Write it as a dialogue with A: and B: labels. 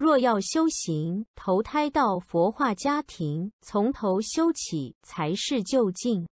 A: 若要修行，投胎到佛化家庭，从头修起才是就近。